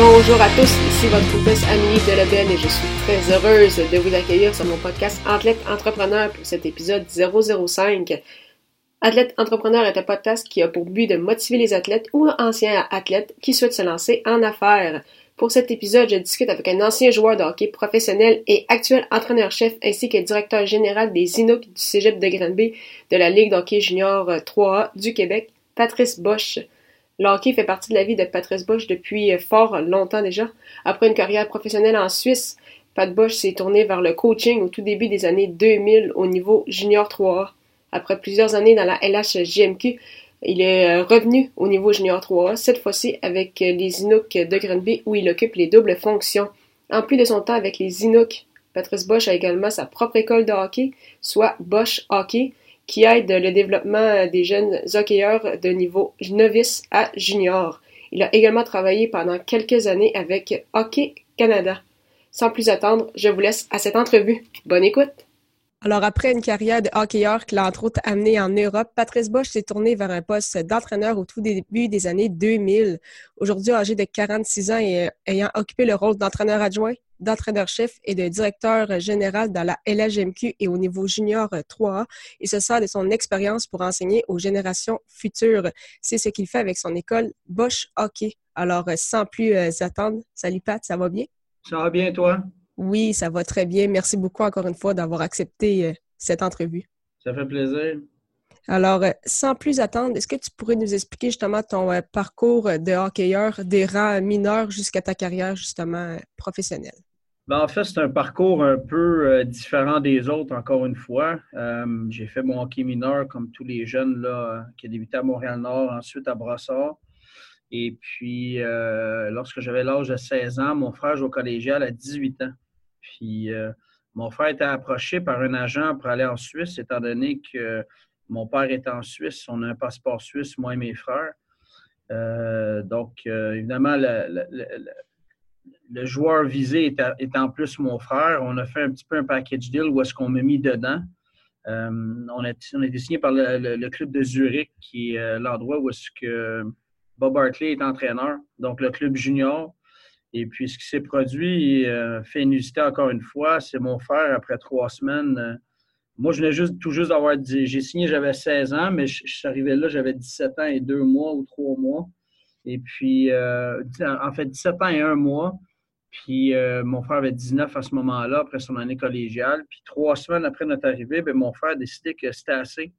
Bonjour à tous, ici votre hôtesse Amélie Delebel et je suis très heureuse de vous accueillir sur mon podcast Athlète Entrepreneur pour cet épisode 005. Athlète Entrepreneur est un podcast qui a pour but de motiver les athlètes ou anciens athlètes qui souhaitent se lancer en affaires. Pour cet épisode, je discute avec un ancien joueur de hockey professionnel et actuel entraîneur-chef ainsi que directeur général des Inuks du Cégep de Granby de la Ligue d'hockey junior 3A du Québec, Patrice Bosch. Le hockey fait partie de la vie de Patrice Bosch depuis fort longtemps déjà. Après une carrière professionnelle en Suisse, Pat Bosch s'est tourné vers le coaching au tout début des années 2000 au niveau junior 3A. Après plusieurs années dans la LHJMQ, il est revenu au niveau junior 3A, cette fois-ci avec les Inuks de Granby où il occupe les doubles fonctions. En plus de son temps avec les Inuks, Patrice Bosch a également sa propre école de hockey, soit Bosch Hockey, qui aide le développement des jeunes hockeyeurs de niveau novice à junior. Il a également travaillé pendant quelques années avec Hockey Canada. Sans plus attendre, je vous laisse à cette entrevue. Bonne écoute! Alors, après une carrière de hockeyeur qui l'a entre autres amené en Europe, Patrice Bosch s'est tourné vers un poste d'entraîneur au tout début des années 2000. Aujourd'hui, âgé de 46 ans et ayant occupé le rôle d'entraîneur adjoint, d'entraîneur-chef et de directeur général dans la LHMQ et au niveau junior 3A. Il se sert de son expérience pour enseigner aux générations futures. C'est ce qu'il fait avec son école Bosch Hockey. Alors, sans plus attendre, salut Pat, ça va bien? Ça va bien, toi? Oui, ça va très bien. Merci beaucoup encore une fois d'avoir accepté cette entrevue. Ça fait plaisir. Alors, sans plus attendre, est-ce que tu pourrais nous expliquer justement ton parcours de hockeyeur des rangs mineurs jusqu'à ta carrière justement professionnelle? Ben, en fait, c'est un parcours un peu différent des autres, encore une fois. Euh, j'ai fait mon hockey mineur comme tous les jeunes là, qui ont débuté à Montréal-Nord, ensuite à Brossard. Et puis, euh, lorsque j'avais l'âge de 16 ans, mon frère jouait au collégial à 18 ans. Puis, euh, mon frère était approché par un agent pour aller en Suisse, étant donné que mon père était en Suisse. On a un passeport suisse, moi et mes frères. Euh, donc, évidemment, le, le, le, joueur visé était, en plus mon frère. On a fait un petit peu un package deal où est-ce qu'on m'a mis dedans. on, a, on été signé par le, club de Zurich, qui est l'endroit où est-ce que Bob Hartley est entraîneur, donc le club junior. Et puis, ce qui s'est produit, euh, fait inusité encore une fois, c'est mon frère, après trois semaines. Euh, moi, je venais juste, tout juste d'avoir dit, j'ai signé, j'avais 16 ans, mais je, suis arrivé là, j'avais 17 ans et deux mois ou trois mois. Et puis, euh, en fait, 17 ans et un mois. Puis, euh, mon frère avait 19 à ce moment-là, après son année collégiale. Puis, trois semaines après notre arrivée, bien, mon frère a décidé que c'était assez.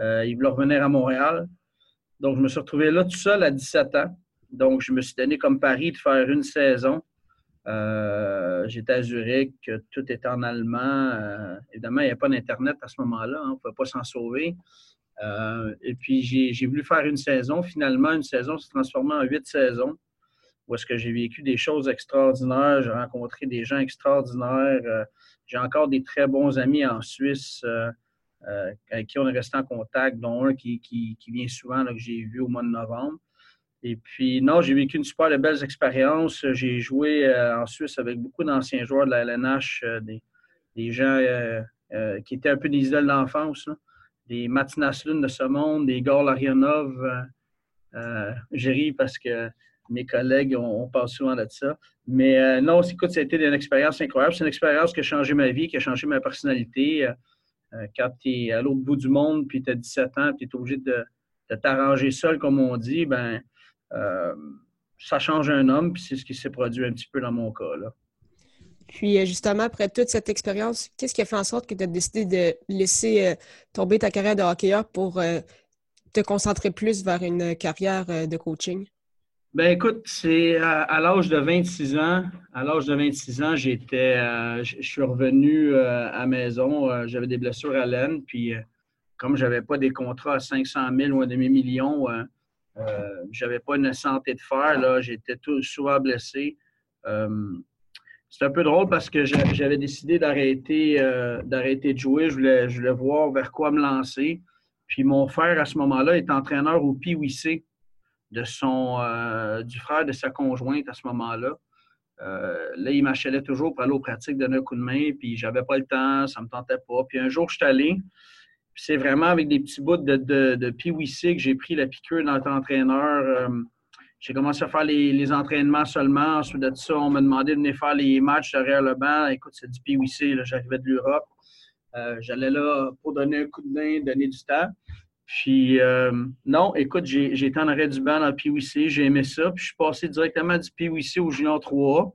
Euh, il voulait revenir à Montréal. Donc, je me suis retrouvé là tout seul à 17 ans. Donc, je me suis donné comme pari de faire une saison. Euh, J'étais à Zurich, tout était en allemand. Évidemment, il n'y avait pas d'Internet à ce moment-là. Hein, on ne pouvait pas s'en sauver. Et puis, j'ai voulu faire une saison. Finalement, une saison s'est transformée en huit saisons où est-ce que j'ai vécu des choses extraordinaires. J'ai rencontré des gens extraordinaires. Euh, j'ai encore des très bons amis en Suisse euh, avec qui on est resté en contact, dont un qui, qui, vient souvent, que j'ai vu au mois de novembre. Et puis, non, j'ai vécu une super de belles expériences. J'ai joué euh, en Suisse avec beaucoup d'anciens joueurs de la LNH, euh, des, des, gens euh, qui étaient un peu des idoles d'enfance, des Mats Naslund de ce monde, des Gor Larionov. j'ai ri parce que mes collègues, on, parle souvent de ça. Mais non, écoute, ça a été une expérience incroyable. C'est une expérience qui a changé ma vie, qui a changé ma personnalité. quand tu es à l'autre bout du monde, puis tu as 17 ans, puis tu es obligé de, t'arranger seul, comme on dit, ben euh, ça change un homme, puis c'est ce qui s'est produit un petit peu dans mon cas. Puis justement, après toute cette expérience, qu'est-ce qui a fait en sorte que tu as décidé de laisser euh, tomber ta carrière de hockeyeur pour euh, te concentrer plus vers une carrière de coaching? Ben écoute, c'est à, l'âge de 26 ans. À l'âge de 26 ans, j'étais, je suis revenu à la maison. j'avais des blessures à l'aine, puis comme j'avais pas des contrats à 500 000 ou un demi-million, euh, j'avais pas une santé de fer, là. J'étais tout, souvent blessé. Euh, c'est un peu drôle parce que j'avais décidé d'arrêter d'arrêter de jouer. Je voulais, je voulais voir vers quoi me lancer. Puis mon frère, à ce moment-là, est entraîneur au PWC de son, du frère de sa conjointe à ce moment-là. Euh, là, il m'achalait toujours pour aller aux pratiques, donner un coup de main, puis j'avais pas le temps, ça me tentait pas. Puis un jour, je suis allé, c'est vraiment avec des petits bouts de, de, que j'ai pris la piqûre dans entraîneur. Euh, j'ai commencé à faire les, entraînements seulement. Ensuite de ça, on m'a demandé de venir faire les matchs derrière le banc. Écoute, c'est du PWC, j'arrivais de l'Europe. Euh, j'allais là pour donner un coup de main, donner du temps. Puis, non, écoute, j'ai été en arrêt du banc dans le PWC, j'ai aimé ça. Puis, je suis passé directement du PWC au Junior 3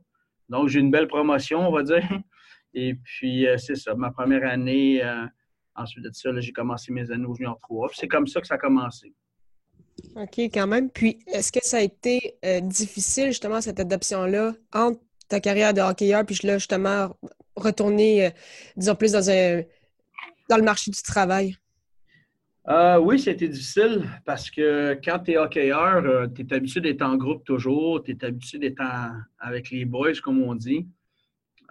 Donc, j'ai une belle promotion, on va dire. Et puis, c'est ça, ma première année. ensuite de ça, j'ai commencé mes années au Junior 3 C'est comme ça que ça a commencé. OK, quand même. Puis, est-ce que ça a été difficile, justement, cette adoption-là, entre ta carrière de hockeyeur, puis là, justement, retourner, disons, plus dans, un, dans le marché du travail? Euh, oui, c'était difficile parce que quand tu es hockeyeur, euh, tu es habitué d'être en groupe toujours, tu es habitué d'être avec les boys, comme on dit.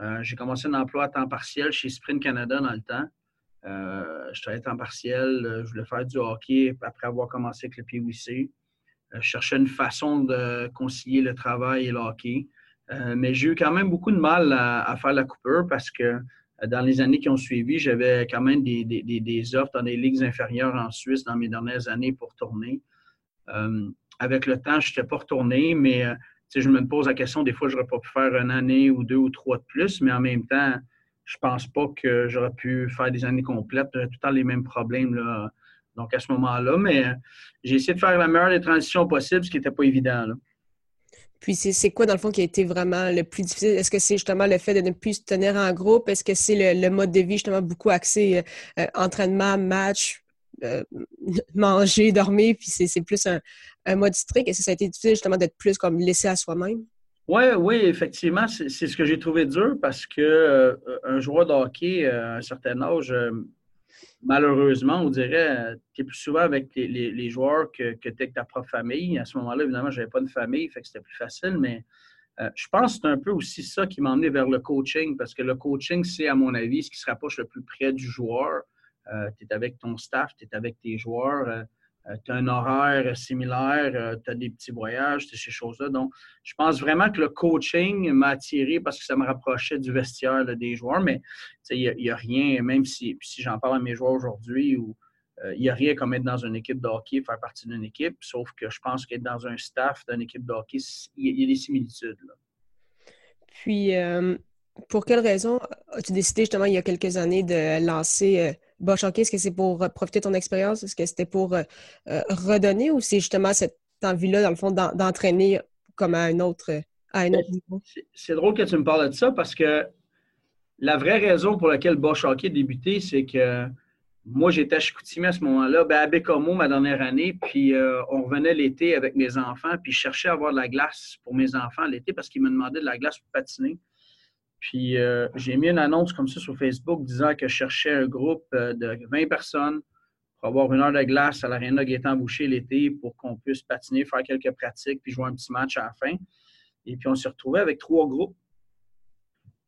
Euh, j'ai commencé un emploi à temps partiel chez Sprint Canada dans le temps. je travaillais à temps partiel, je voulais faire du hockey après avoir commencé avec le PWC. je cherchais une façon de concilier le travail et le hockey. mais j'ai eu quand même beaucoup de mal à, à faire la coupure parce que dans les années qui ont suivi, j'avais quand même des, des, offres dans des ligues inférieures en Suisse dans mes dernières années pour tourner. Euh, avec le temps, je n'étais pas retourné, mais euh, je me pose la question, des fois, je n'aurais pas pu faire une année ou deux ou trois de plus, mais en même temps, je pense pas que j'aurais pu faire des années complètes. J'aurais tout le temps les mêmes problèmes. Là. Donc, à ce moment-là, mais euh, j'ai essayé de faire la meilleure des transitions possibles, ce qui n'était pas évident. Puis c'est quoi, dans le fond, qui a été vraiment le plus difficile? Est-ce que c'est justement le fait de ne plus se tenir en groupe? Est-ce que c'est le, mode de vie justement beaucoup axé euh, euh, entraînement, match, euh, manger, dormir, puis c'est plus un, mode strict? Est-ce que ça a été difficile justement d'être plus comme laissé à soi-même? Oui, oui, effectivement, c'est ce que j'ai trouvé dur parce que un joueur de hockey à un certain âge, malheureusement, on dirait, euh, tu es plus souvent avec les, joueurs que, tu es avec ta propre famille. À ce moment-là, évidemment, je n'avais pas de famille, fait que c'était plus facile, mais euh, je pense que c'est un peu aussi ça qui m'a emmené vers le coaching, parce que le coaching, c'est, à mon avis, ce qui se rapproche le plus près du joueur. Euh, tu es avec ton staff, tu es avec tes joueurs. Euh, tu as un horaire similaire, euh, tu as des petits voyages, ces choses-là. Donc, je pense vraiment que le coaching m'a attiré parce que ça me rapprochait du vestiaire des joueurs, mais il n'y a, rien, même si, si j'en parle à mes joueurs aujourd'hui, euh, il n'y a rien comme être dans une équipe de hockey, faire partie d'une équipe, sauf que je pense qu'être dans un staff d'une équipe de hockey, il y, a des similitudes. Puis, pour quelle raison as-tu décidé justement il y a quelques années de lancer Bosch Hockey? Est-ce que c'est pour profiter de ton expérience? Est-ce que c'était pour redonner ou c'est justement cette envie-là, dans le fond, d'entraîner comme à un autre, à un autre niveau? C'est drôle que tu me parles de ça parce que la vraie raison pour laquelle Bosch Hockey a débuté, c'est que moi, j'étais à Chicoutimi à ce moment-là, ben à Bécomo ma dernière année, puis on revenait l'été avec mes enfants, puis je cherchais à avoir de la glace pour mes enfants l'été parce qu'ils me demandaient de la glace pour patiner. Puis euh, j'ai mis une annonce comme ça sur Facebook disant que je cherchais un groupe euh, de 20 personnes pour avoir une heure de glace à l'Arena Gaétan Boucher l'été pour qu'on puisse patiner, faire quelques pratiques, puis jouer un petit match à la fin. Et puis on s'est retrouvé avec trois groupes.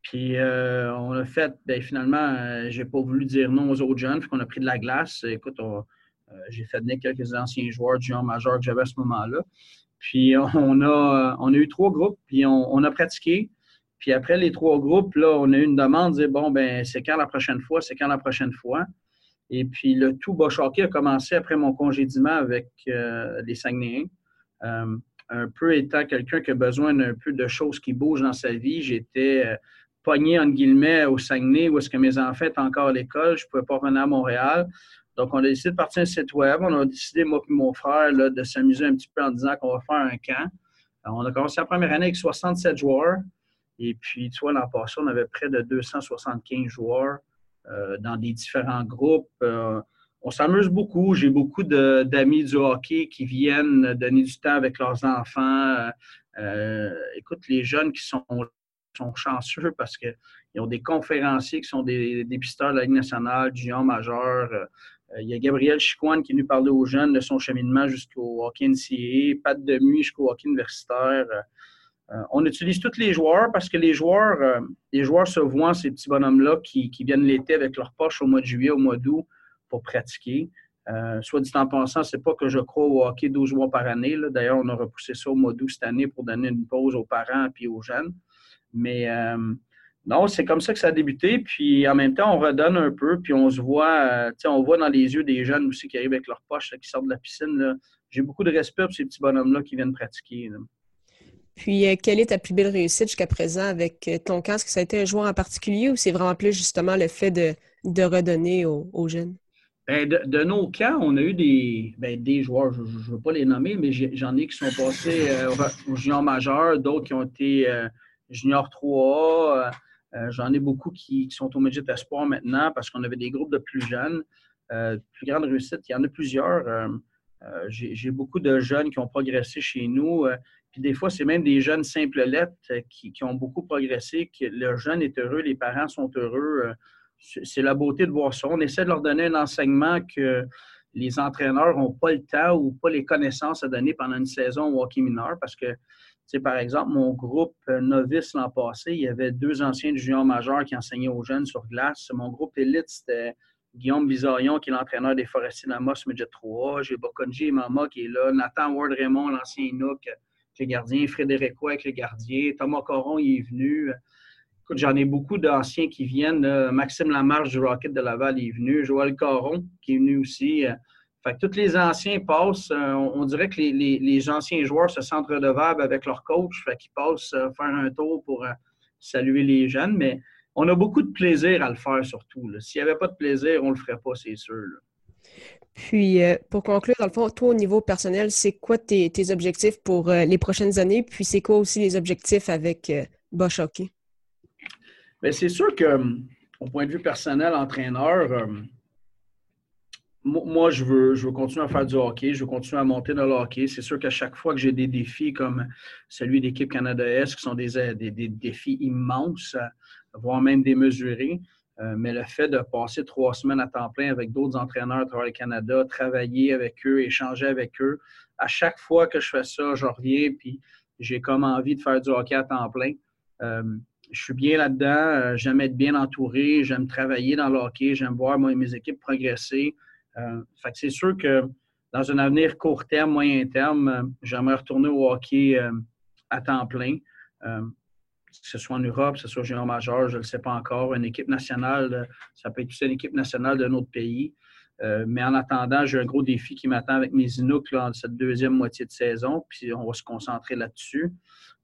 Puis euh, on a fait, bien, finalement, j'ai pas voulu dire non aux autres jeunes, puis qu'on a pris de la glace. Écoute, j'ai fait venir quelques anciens joueurs du genre majeur que j'avais à ce moment-là. Puis on a, on a eu trois groupes, puis on a pratiqué. Puis après les trois groupes, là, on a eu une demande, dire bon, ben c'est quand la prochaine fois, c'est quand la prochaine fois. Et puis le tout Bosch a commencé après mon congédiement avec euh, les Saguenayens. Euh, un peu étant quelqu'un qui a besoin d'un peu de choses qui bougent dans sa vie, j'étais euh, pogné, entre guillemets, au Saguenay, où est-ce que mes enfants étaient encore à l'école. Je ne pouvais pas revenir à Montréal. Donc, on a décidé de partir un site web. On a décidé, moi et mon frère, là, de s'amuser un petit peu en disant qu'on va faire un camp. on a commencé la première année avec 67 joueurs. Et puis, tu vois, l'an passé, on avait près de 275 joueurs euh, dans des différents groupes. Euh, on s'amuse beaucoup. J'ai beaucoup d'amis du hockey qui viennent donner du temps avec leurs enfants. Euh, écoute, les jeunes qui sont, sont chanceux parce qu'ils ont des conférenciers qui sont des, des pisteurs de la Ligue nationale, du junior majeur. il y a Gabriel Chicoine qui venu parler aux jeunes de son cheminement jusqu'au hockey NCAA, Pat Demi jusqu'au hockey universitaire. On utilise tous les joueurs parce que les joueurs, joueurs se voient, ces petits bonhommes-là, qui, qui, viennent l'été avec leur poche au mois de juillet, au mois d'août pour pratiquer. soit dit en pensant, c'est pas que je crois au hockey 12 mois par année. D'ailleurs, on a repoussé ça au mois d'août cette année pour donner une pause aux parents et aux jeunes. Mais non, c'est comme ça que ça a débuté. Puis en même temps, on redonne un peu, puis on se voit, euh, on voit dans les yeux des jeunes aussi qui arrivent avec leur poche, qui sortent de la piscine. J'ai beaucoup de respect pour ces petits bonhommes-là qui viennent pratiquer. Puis, euh, quelle est ta plus belle réussite jusqu'à présent avec euh, ton camp? Est-ce que ça a été un joueur en particulier ou c'est vraiment plus justement le fait de, redonner aux, jeunes? Ben, de, nos camps, on a eu des, ben, joueurs, je ne veux pas les nommer, mais j'en ai qui sont passés aux juniors majeurs, d'autres qui ont été juniors 3A. Euh, j'en ai beaucoup qui, sont au Midget Espoir maintenant parce qu'on avait des groupes de plus jeunes. Euh, plus grande réussite, il y en a plusieurs. Euh, j'ai beaucoup de jeunes qui ont progressé chez nous. Puis des fois, c'est même des jeunes simples lettres qui, ont beaucoup progressé, que le jeune est heureux, les parents sont heureux. c'est la beauté de voir ça. On essaie de leur donner un enseignement que les entraîneurs n'ont pas le temps ou pas les connaissances à donner pendant une saison au hockey mineur parce que par exemple, mon groupe euh, novice l'an passé, il y avait deux anciens du junior majeur qui enseignaient aux jeunes sur glace. Mon groupe élite, c'était Guillaume Bizarion, qui est l'entraîneur des Forestiers d'Amos Midget 3 J'ai Bokonji Mama qui est là. Nathan Ward Raymond, l'ancien Nook, les gardiens. Frédéric avec les gardiens. Thomas Coron, il est venu. Écoute, j'en ai beaucoup d'anciens qui viennent. Maxime Lamarche du Rocket de Laval est venu. Joël Coron, qui est venu aussi. Fait que tous les anciens passent, euh, on, dirait que les, anciens joueurs se sentent redevables avec leur coach, fait qu'ils passent euh, faire un tour pour euh, saluer les jeunes, mais on a beaucoup de plaisir à le faire surtout. S'il n'y avait pas de plaisir, on ne le ferait pas, c'est sûr. Puis, pour conclure, dans le fond, toi, au niveau personnel, c'est quoi tes, objectifs pour les prochaines années? Puis, c'est quoi aussi les objectifs avec Bosch Hockey? Bien, c'est sûr que, au point de vue personnel, entraîneur, moi, je veux, je veux continuer à faire du hockey, je veux continuer à monter dans le hockey. C'est sûr qu'à chaque fois que j'ai des défis comme celui d'équipe Canada-Est, qui sont des, défis immenses, voire même démesurés, euh, mais le fait de passer trois semaines à temps plein avec d'autres entraîneurs à travers le Canada, travailler avec eux, échanger avec eux, à chaque fois que je fais ça, je reviens, puis j'ai comme envie de faire du hockey à temps plein. Euh, je suis bien là-dedans, euh, j'aime être bien entouré, j'aime travailler dans le hockey, j'aime voir mes équipes progresser. Euh, c'est sûr que dans un avenir court terme, moyen terme, j'aimerais retourner au hockey à temps plein. Que ce soit en Europe, que ce soit junior majeur, je ne le sais pas encore. Une équipe nationale, ça peut être aussi une équipe nationale d'un autre pays. mais en attendant, j'ai un gros défi qui m'attend avec mes Inuks dans cette deuxième moitié de saison, puis on va se concentrer là-dessus.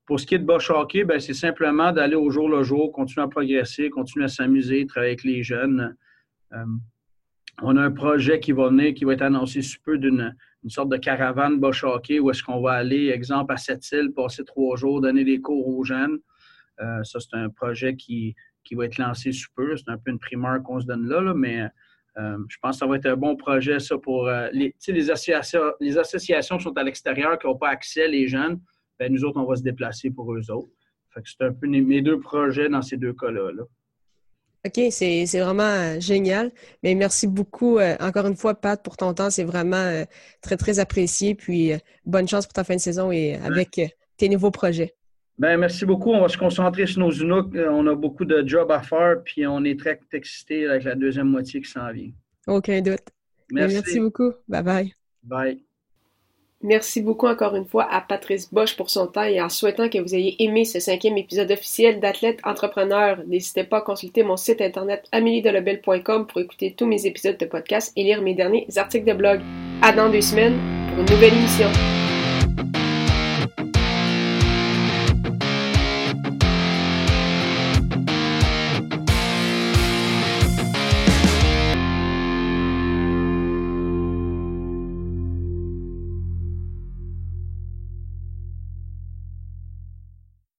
Pour ce qui est de Bosch Hockey, ben, c'est simplement d'aller au jour le jour, continuer à progresser, continuer à s'amuser, travailler avec les jeunes on a un projet qui va venir, qui va être annoncé sous peu d'une sorte de caravane Bosch Hockey où est-ce qu'on va aller, exemple, à Sept-Îles, passer trois jours, donner des cours aux jeunes. Euh, ça, c'est un projet qui, qui va être lancé sous peu. C'est un peu une primeur qu'on se donne là, mais euh, je pense que ça va être un bon projet, ça, pour euh, les, les, associations, les associations qui sont à l'extérieur, qui n'ont pas accès, les jeunes, ben, nous autres, on va se déplacer pour eux autres. c'est un peu mes deux projets dans ces deux cas-là. là OK, c'est vraiment euh, génial. Mais merci beaucoup, encore une fois, Pat, pour ton temps. C'est vraiment très, très apprécié. Puis bonne chance pour ta fin de saison et avec tes nouveaux projets. Ben, merci beaucoup. On va se concentrer sur nos Unooks. On a beaucoup de jobs à faire, puis on est très excités avec la deuxième moitié qui s'en vient. Aucun doute. Merci. merci beaucoup. Bye bye. Bye. Merci beaucoup encore une fois à Patrice Bosch pour son temps et en souhaitant que vous ayez aimé ce cinquième épisode officiel d'Athlète Entrepreneur. N'hésitez pas à consulter mon site internet ameliedelobel.com pour écouter tous mes épisodes de podcast et lire mes derniers articles de blog. À dans deux semaines pour une nouvelle émission.